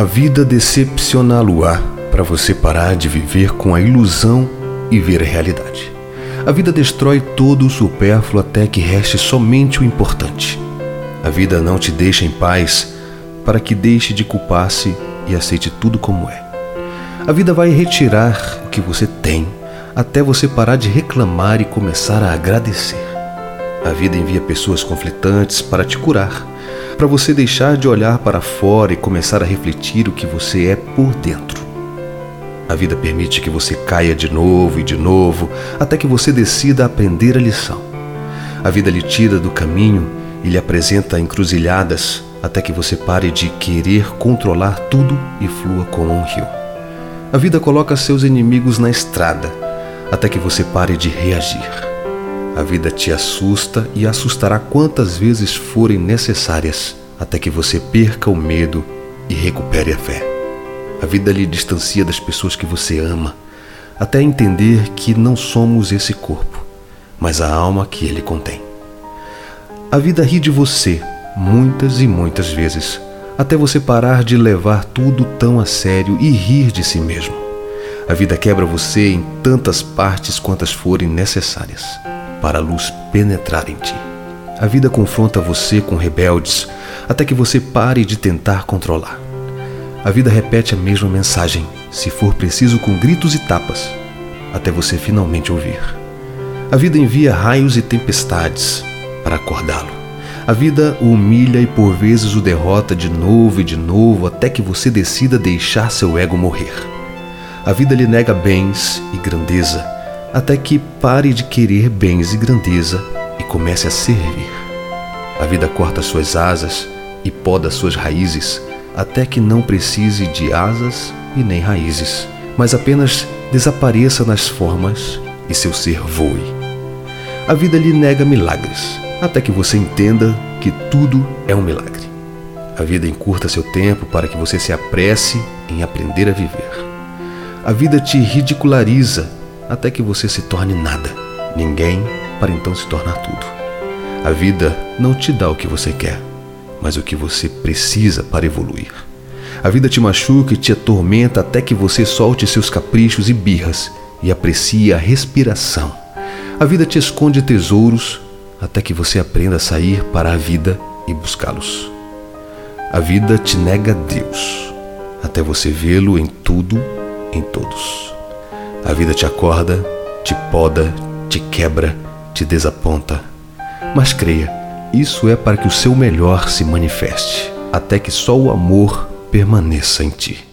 A vida decepcioná-lo-á para você parar de viver com a ilusão e ver a realidade. A vida destrói todo o supérfluo até que reste somente o importante. A vida não te deixa em paz para que deixe de culpar-se e aceite tudo como é. A vida vai retirar o que você tem até você parar de reclamar e começar a agradecer. A vida envia pessoas conflitantes para te curar, para você deixar de olhar para fora e começar a refletir o que você é por dentro. A vida permite que você caia de novo e de novo até que você decida aprender a lição. A vida lhe tira do caminho e lhe apresenta encruzilhadas até que você pare de querer controlar tudo e flua como um rio. A vida coloca seus inimigos na estrada até que você pare de reagir. A vida te assusta e assustará quantas vezes forem necessárias até que você perca o medo e recupere a fé. A vida lhe distancia das pessoas que você ama, até entender que não somos esse corpo, mas a alma que ele contém. A vida ri de você muitas e muitas vezes, até você parar de levar tudo tão a sério e rir de si mesmo. A vida quebra você em tantas partes quantas forem necessárias para a luz penetrar em ti. A vida confronta você com rebeldes até que você pare de tentar controlar. A vida repete a mesma mensagem, se for preciso com gritos e tapas, até você finalmente ouvir. A vida envia raios e tempestades para acordá-lo. A vida o humilha e por vezes o derrota de novo e de novo até que você decida deixar seu ego morrer. A vida lhe nega bens e grandeza até que pare de querer bens e grandeza e comece a servir. A vida corta suas asas e poda suas raízes até que não precise de asas e nem raízes, mas apenas desapareça nas formas e seu ser voe. A vida lhe nega milagres, até que você entenda que tudo é um milagre. A vida encurta seu tempo para que você se apresse em aprender a viver. A vida te ridiculariza até que você se torne nada, ninguém, para então se tornar tudo. A vida não te dá o que você quer mas o que você precisa para evoluir. A vida te machuca e te atormenta até que você solte seus caprichos e birras e aprecie a respiração. A vida te esconde tesouros até que você aprenda a sair para a vida e buscá-los. A vida te nega Deus até você vê-lo em tudo, em todos. A vida te acorda, te poda, te quebra, te desaponta. Mas creia, isso é para que o seu melhor se manifeste, até que só o amor permaneça em ti.